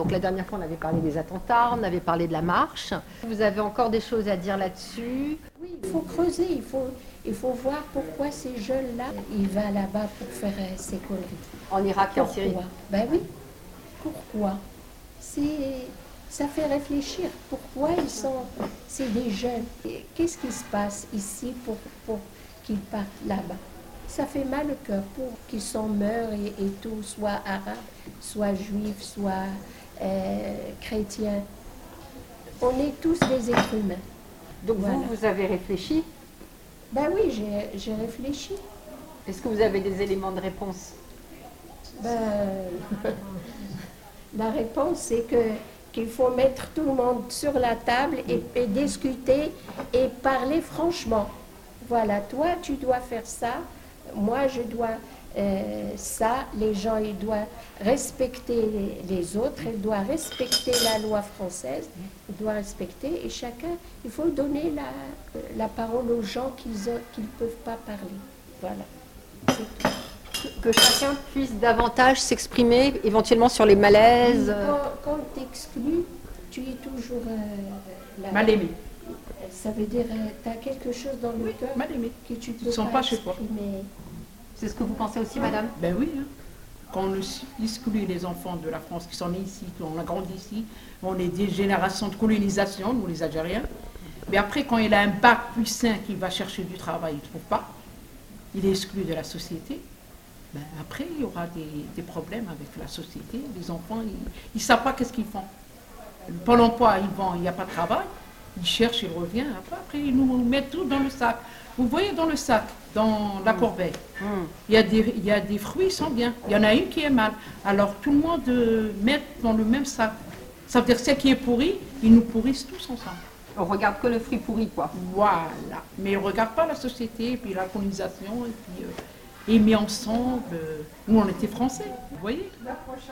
Donc la dernière fois, on avait parlé des attentats, on avait parlé de la marche. Vous avez encore des choses à dire là-dessus? Oui, il faut creuser, il faut, il faut voir pourquoi ces jeunes-là, ils vont là-bas pour faire euh, ces conneries. En Irak et en Syrie? Ben oui. Pourquoi? Ça fait réfléchir. Pourquoi ils sont c'est des jeunes Qu'est-ce qui se passe ici pour, pour qu'ils partent là-bas? Ça fait mal au cœur pour qu'ils s'en meurent et, et tout, soit arabes, soit juifs, soit chrétiens. On est tous des êtres humains. Donc Voilà. vous, vous avez réfléchi. Ben oui, j'ai- réfléchi. Est-ce que vous avez des éléments de réponse Ben, la réponse, c'est que qu'il faut mettre tout le monde sur la table et, et discuter et parler franchement. Voilà, toi, tu dois faire ça, moi, je dois euh, ça. Les gens, ils doivent respecter les, les autres, ils doivent respecter la loi française, ils doivent respecter, et chacun, il faut donner la, la parole aux gens qu'ils ne peuvent pas parler. Voilà. Tout. Que chacun puisse davantage s'exprimer, éventuellement sur les malaises. euh, Quand, quand tu exclus, tu es toujours euh. Mal aimé. Ça veut dire tu as quelque chose dans le cœur que tu peux Ils sont pas chez toi. C'est ce que vous pensez aussi, madame? Ben oui. hein. Quand on exclut les enfants de la France qui sont nés ici, qui ont grandi ici, on est des générations de colonisation, nous les Algériens. Mais après, quand il a un bac 5, il va chercher du travail, il ne trouve pas. Il est exclu de la société. Ben après, il y aura des, problèmes avec la société. Les enfants, ils ne savent pas qu'est-ce qu'ils font. Le Pôle emploi, ils vont, il n'y a pas de travail. Ils cherchent, ils reviennent. Après, après, ils nous mettent tout dans le sac. Vous voyez dans le sac, dans la corbeille, il y, a des, il y a des fruits, ils sont bien. Il y en a une qui est mal. Alors tout le monde euh, met dans le même sac. Ça veut dire que ce qui est pourri, ils nous pourrissent tous ensemble. On regarde que le fruit pourri, quoi. Voilà. Mais ils ne regardent pas la société, puis la colonisation, et puis euh, aimer ensemble. euh. Nous, on était français, vous voyez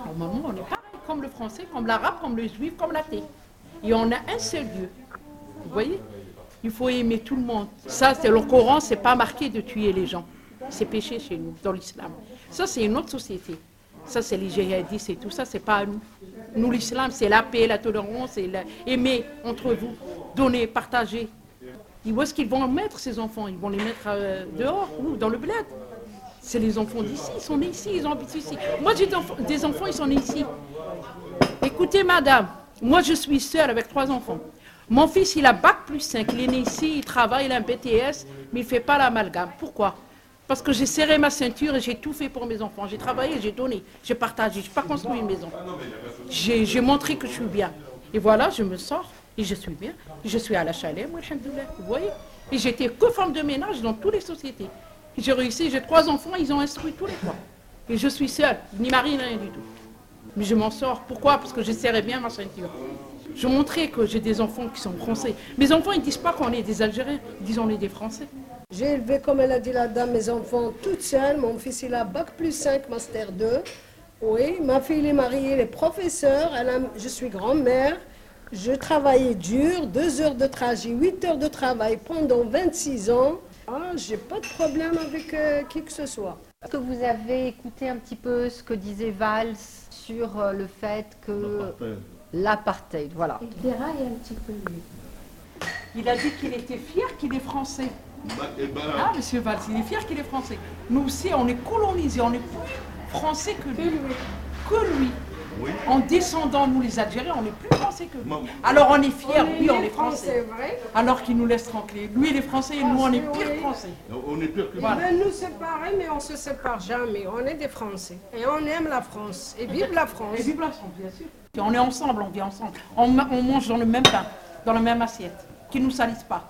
Normalement, on est pareil, comme le français, comme l'arabe, comme le juif, comme l'athée. Et on a un seul Dieu. Vous voyez? Il faut aimer tout le monde. Ça, c'est le Coran, c'est pas marqué de tuer les gens. C'est péché chez nous, dans l'islam. Ça, c'est une autre société. Ça, c'est les djihadistes et tout ça, c'est pas nous. Nous, l'islam, c'est la paix, la tolérance, c'est la- aimer entre vous, donner, partager. Et où est-ce qu'ils vont mettre ces enfants? Ils vont les mettre euh, dehors, ou dans le bled? C'est les enfants d'ici, ils sont nés ici, ils ont habité ici. Moi, j'ai des enfants, ils sont nés ici. Écoutez, madame, moi, je suis seule avec trois enfants. Mon fils, il a bac plus 5, il est né ici, il travaille, il a un BTS, mais il ne fait pas l'amalgame. Pourquoi? Parce que j'ai serré ma ceinture et j'ai tout fait pour mes enfants. J'ai travaillé, j'ai donné, j'ai partagé, je n'ai pas construit une maison. J'ai montré que je suis bien. Et voilà, je me sors et je suis bien. Je suis à la chalet, moi, vous voyez? Et j'étais que femme de ménage dans toutes les sociétés. J'ai réussi, j'ai trois enfants, ils ont instruit tous les trois. Et je suis seule, ni mari, ni rien du tout. Mais je m'en sors. Pourquoi? Parce que je serrais bien ma ceinture. Je montrais que j'ai des enfants qui sont français. Mes enfants, ils ne disent pas qu'on est des Algériens, ils disent on est des Français. J'ai élevé, comme elle a dit la dame, mes enfants toute seule. Mon fils, il a bac plus 5, master 2. Oui, ma fille, elle est mariée, elle est professeure. Elle a- je suis grand-mère. Je travaillais dur, deux heures de trajet, huit heures de travail pendant 26 ans. Ah, j'ai pas de problème avec euh, qui que ce soit. Est-ce que vous avez écouté un petit peu ce que disait Valls sur euh, le fait que l'apartheid, voilà. Il déraille un petit peu lui. Il a dit qu'il était fier qu'il est français. Ah, monsieur Valls, il est fier qu'il est français. Nous aussi, on est colonisés, on est plus français que lui. Que lui. En descendant, nous les Algériens, on est plus français que lui. Alors on est fiers, oui, on est français. vrai. Alors qu'il nous laisse tranquille. Lui, il est français et nous, on est pire oui. français. On est pire que Voilà. Ben, nous séparer, mais on se sépare jamais. On est des Français. Et on aime la France. Et vive la France. Et vive la France, bien sûr. On est ensemble, on vit ensemble. On, ma- on mange dans le même pain, dans la même assiette, qui ne nous salissent pas.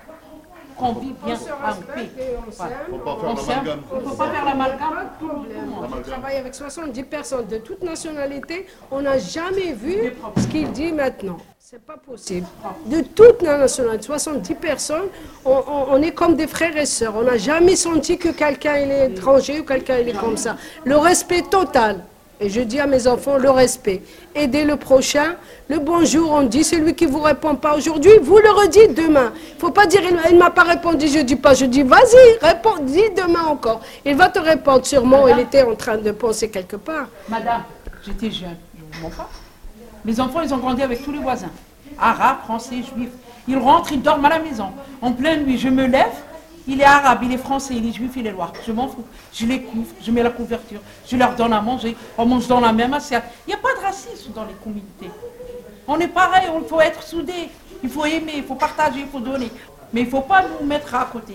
Qu'on vit bien On se en paix. respecte et on Voilà. s'aime. Faut pas On faire s'aime, l'amalgame. on ne peut pas faire l'amalgame. Pas de problème. Je travaille avec 70 personnes de toute nationalité. On n'a jamais vu ce qu'il dit maintenant. C'est pas possible. De toute la nationalité, 70 personnes, on, on- on est comme des frères et sœurs. On n'a jamais senti que quelqu'un est étranger ou quelqu'un est comme ça. Le respect total. Et je dis à mes enfants le respect. Aidez le prochain. Le bonjour, on dit celui qui vous répond pas aujourd'hui, vous le redites demain. Il faut pas dire il, il m'a pas répondu, je dis pas. Je dis vas-y, réponds, dis demain encore. Il va te répondre sûrement. Il était en train de penser quelque part. Madame, j'étais jeune, je ne vous mens pas. Mes enfants, ils ont grandi avec tous les voisins. Arabes, français, juifs. Ils rentrent, ils dorment à la maison. En pleine nuit, je me lève, il est arabe, il est français, il est juif, il est noir. Je m'en fous. Je les couvre, je mets la couverture, je leur donne à manger, on mange dans la même assiette. Il n'y a pas de racisme dans les communautés. On est pareil, il faut être soudés, il faut aimer, il faut partager, il faut donner. Mais il ne faut pas nous mettre à côté.